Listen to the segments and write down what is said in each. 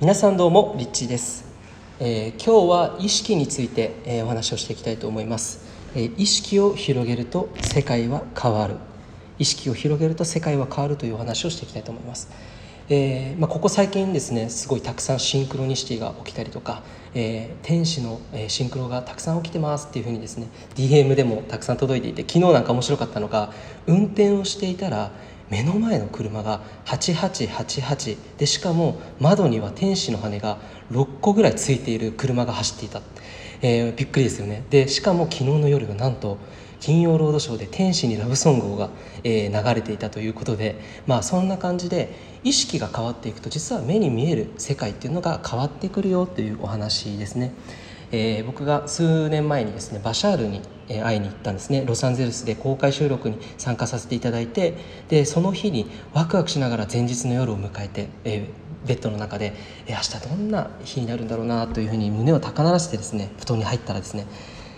皆さんどうもリッチーです、えー今日は意識について、えーお話をしていきたいと思います、えー意識を広げると世界は変わる。意識を広げると世界は変わるというお話をしていきたいと思います。えまあ、ここ最近ですねすごいたくさんシンクロニシティが起きたりとか、え天使の、シンクロがたくさん起きてますっていうふうにですね DM でもたくさん届いていて昨日なんか面白かったのが運転をしていたら目の前の車が8888でしかも窓には天使の羽が6個ぐらいついている車が走っていた、えーびっくりですよね。でしかも昨日の夜がなんと金曜ロードショーで天使にラブソングが、えー流れていたということでまあそんな感じで意識が変わっていくと実は目に見える世界っていうのが変わってくるよというお話ですね。えー僕が数年前にですねバシャールに、え会いに行ったんですね。ロサンゼルスで公開収録に参加させていただいてでその日にワクワクしながら前日の夜を迎えて、えーベッドの中で、えー明日どんな日になるんだろうなというふうに胸を高鳴らしてですね布団に入ったらですね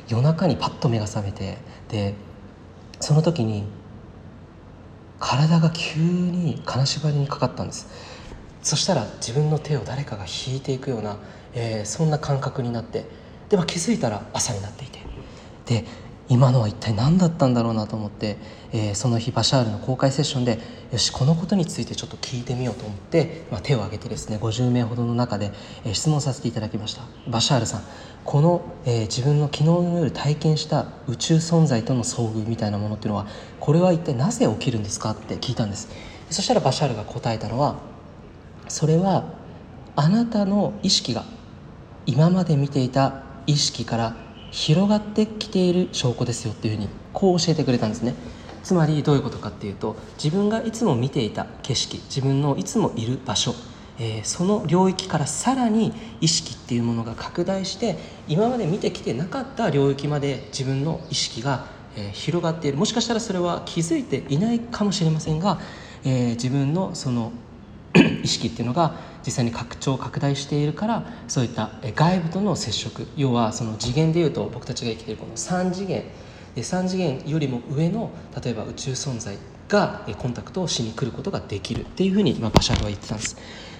夜中にパッと目が覚めてでその時に体が急に金縛りにかかったんです。そしたら自分の手を誰かが引いていくような、えーそんな感覚になってで、まあ、気づいたら朝になっていて。で今のは一体何だったんだろうなと思って、えーその日バシャールの公開セッションでよしこのことについてちょっと聞いてみようと思って、まあ、手を挙げてですね50名ほどの中で、えー質問させていただきました。バシャールさんこの、えー自分の昨日の夜体験した宇宙存在との遭遇みたいなものっていうのはこれは一体なぜ起きるんですかって聞いたんです。そしたらバシャールが答えたのはそれはあなたの意識が今まで見ていた意識から広がってきている証拠ですよっていうふうにこう教えてくれたんですね。つまりどういうことかっていうと自分がいつも見ていた景色自分のいつもいる場所、えーその領域からさらに意識っていうものが拡大して今まで見てきてなかった領域まで自分の意識が、えー広がっている。もしかしたらそれは気づいていないかもしれませんが、えー自分のその意識っていうのが実際に拡張拡大しているからそういった外部との接触要はその次元でいうと僕たちが生きているこの3次元。で3次元よりも上の例えば宇宙存在がコンタクトをしに来ることができる。っていうふうに、まあ、バシャルは言ってたんです。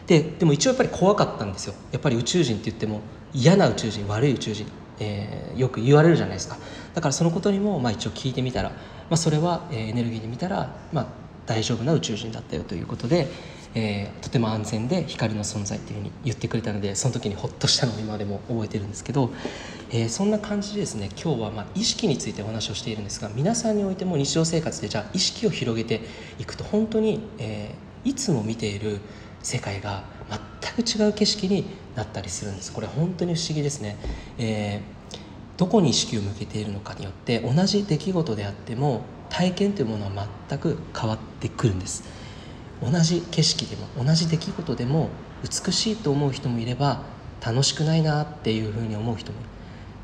ででも一応やっぱり怖かったんですよ。やっぱり宇宙人って言っても嫌な宇宙人悪い宇宙人、えーよく言われるじゃないですか。だからそのことにも、まあ、一応聞いてみたら、まあ、それは、えエネルギーで見たら、まあ、大丈夫な宇宙人だったよということで、えーとても安全で光の存在っていうふうに言ってくれたのでその時にほっとしたのを今でも覚えてるんですけど、えーそんな感じでですね今日はまあ意識についてお話をしているんですが皆さんにおいても日常生活でじゃあ意識を広げていくと本当に、えーいつも見ている世界が全く違う景色になったりするんです。これ本当に不思議ですね、えーどこに意識を向けているのかによって同じ出来事であっても体験というものは全く変わってくるんです。同じ景色でも同じ出来事でも美しいと思う人もいれば楽しくないなっていうふうに思う人もいる。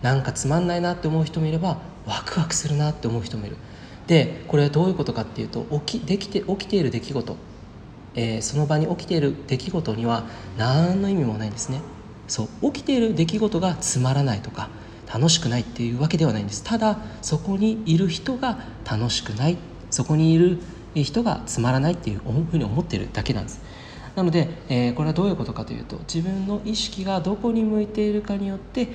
なんかつまんないなって思う人もいればワクワクするなって思う人もいる。でこれはどういうことかっていうと起きできて起きている出来事、えーその場に起きている出来事には何の意味もないんですね。そう起きている出来事がつまらないとか楽しくないっていうわけではないんです。ただそこにいる人が楽しくない。そこにいる人がつまらないっていうふうに思っているだけなんです。なので、えーこれはどういうことかというと自分の意識がどこに向いているかによって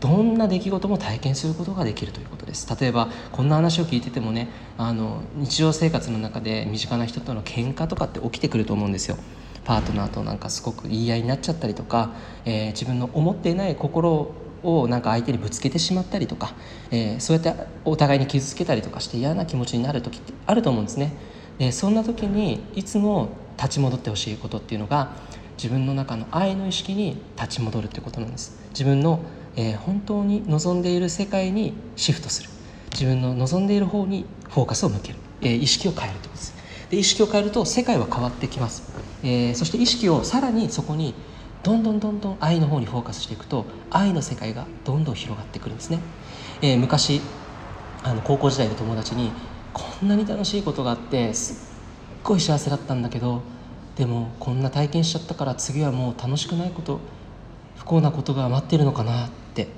どんな出来事も体験することができるということです。例えばこんな話を聞いててもねあの日常生活の中で身近な人との喧嘩とかって起きてくると思うんですよ。パートナーとなんかすごく言い合いになっちゃったりとか、えー自分の思っていない心をなんか相手にぶつけてしまったりとか、えーそうやってお互いに傷つけたりとかして嫌な気持ちになる時ってあると思うんですね。でそんな時にいつも立ち戻ってほしいことっていうのが自分の中の愛の意識に立ち戻るってことなんです。自分の、えー本当に望んでいる世界にシフトする。自分の望んでいる方にフォーカスを向ける、えー意識を変えるってことです。で意識を変えると世界は変わってきます、えーそして意識をさらにそこにどんどんどんどん愛の方にフォーカスしていくと愛の世界がどんどん広がってくるんですね、えー昔あの高校時代の友達にこんなに楽しいことがあってすっごい幸せだったんだけどでもこんな体験しちゃったから次はもう楽しくないこと不幸なことが待ってるのかなって、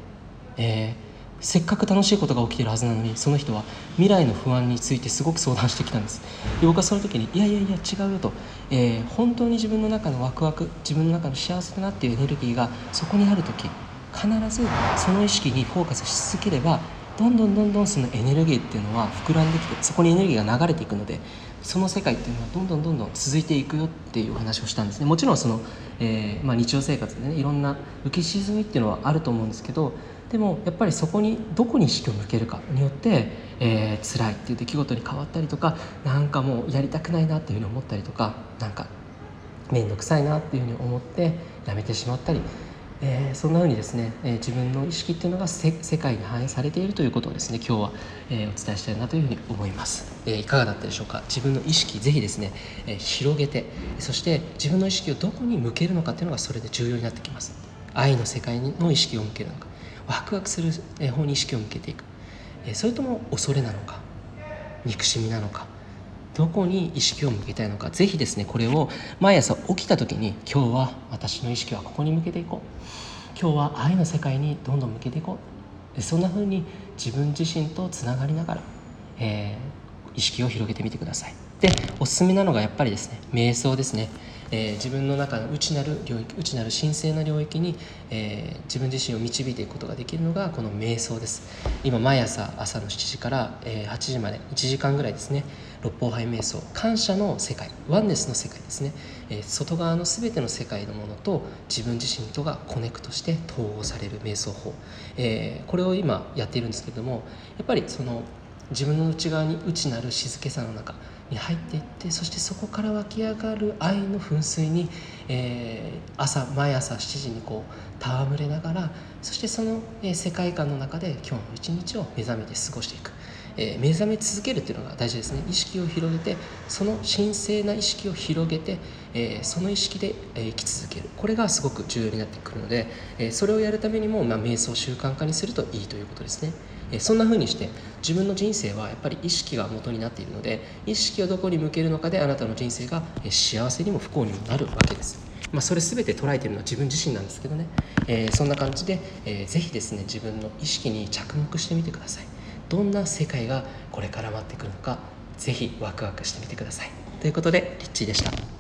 えーせっかく楽しいことが起きてるはずなのにその人は未来の不安についてすごく相談してきたんです。で僕はその時にいやいやいや違うよと、えー、本当に自分の中のワクワク自分の中の幸せだなっていうエネルギーがそこにある時必ずその意識にフォーカスし続ければどんどんどんどんそのエネルギーっていうのは膨らんできてそこにエネルギーが流れていくのでその世界っていうのはどんどんどんどん続いていくよっていうお話をしたんですねもちろんその、えー、まあ、日常生活でねいろんな浮き沈みっていうのはあると思うんですけどでもやっぱりそこにどこに意識を向けるかによって、えー、辛いっていう出来事に変わったりとかなんかもうやりたくないなっていうふうに思ったりとかなんか面倒くさいなっていうふうに思ってやめてしまったりえー、そんなふうにですね、えー、自分の意識っていうのが世界に反映されているということをですね今日は、えー、お伝えしたいなというふうに思います、えいかがだったでしょうか？自分の意識ぜひですね、え広げてそして自分の意識をどこに向けるのかっていうのがそれで重要になってきます。愛の世界の意識を向けるのか。ワクワクする方に意識を向けていく、えそれとも恐れなのか憎しみなのか。どこに意識を向けたいのかぜひですねこれを毎朝起きた時に今日は私の意識はここに向けていこう。今日は愛の世界にどんどん向けていこう。そんな風に自分自身とつながりながら、えー、意識を広げてみてください。でおすすめなのがやっぱりですね瞑想ですね。えー、自分の中の内なる領域内なる神聖な領域に、えー、自分自身を導いていくことができるのがこの瞑想です。今毎朝朝の7時から、えー、8時まで1時間ぐらいですね六方杯瞑想。感謝の世界ワンネスの世界ですね、え外側の全ての世界のものと自分自身とがコネクトして統合される瞑想法、えこれを今やっているんですけれどもやっぱりその自分の内側に内なる静けさの中に入っていってそしてそこから湧き上がる愛の噴水に、えー、朝毎朝7時にこう戯れながらそしてその、えー、世界観の中で今日の一日を目覚めて過ごしていく、えー、目覚め続けるっていうのが大事ですね。意識を広げてその神聖な意識を広げて、えその意識で、え生き続ける。これがすごく重要になってくるので、えそれをやるためにも、まあ、瞑想習慣化にするといいということですね。えそんな風にして自分の人生はやっぱり意識が元になっているので意識をどこに向けるのかであなたの人生が幸せにも不幸にもなるわけです。まあ、それ全て捉えているのは自分自身なんですけどね、えー、そんな感じで、えー、ぜひですね自分の意識に着目してみてください。どんな世界がこれから待ってくるのかぜひワクワクしてみてください。ということでリッチーでした。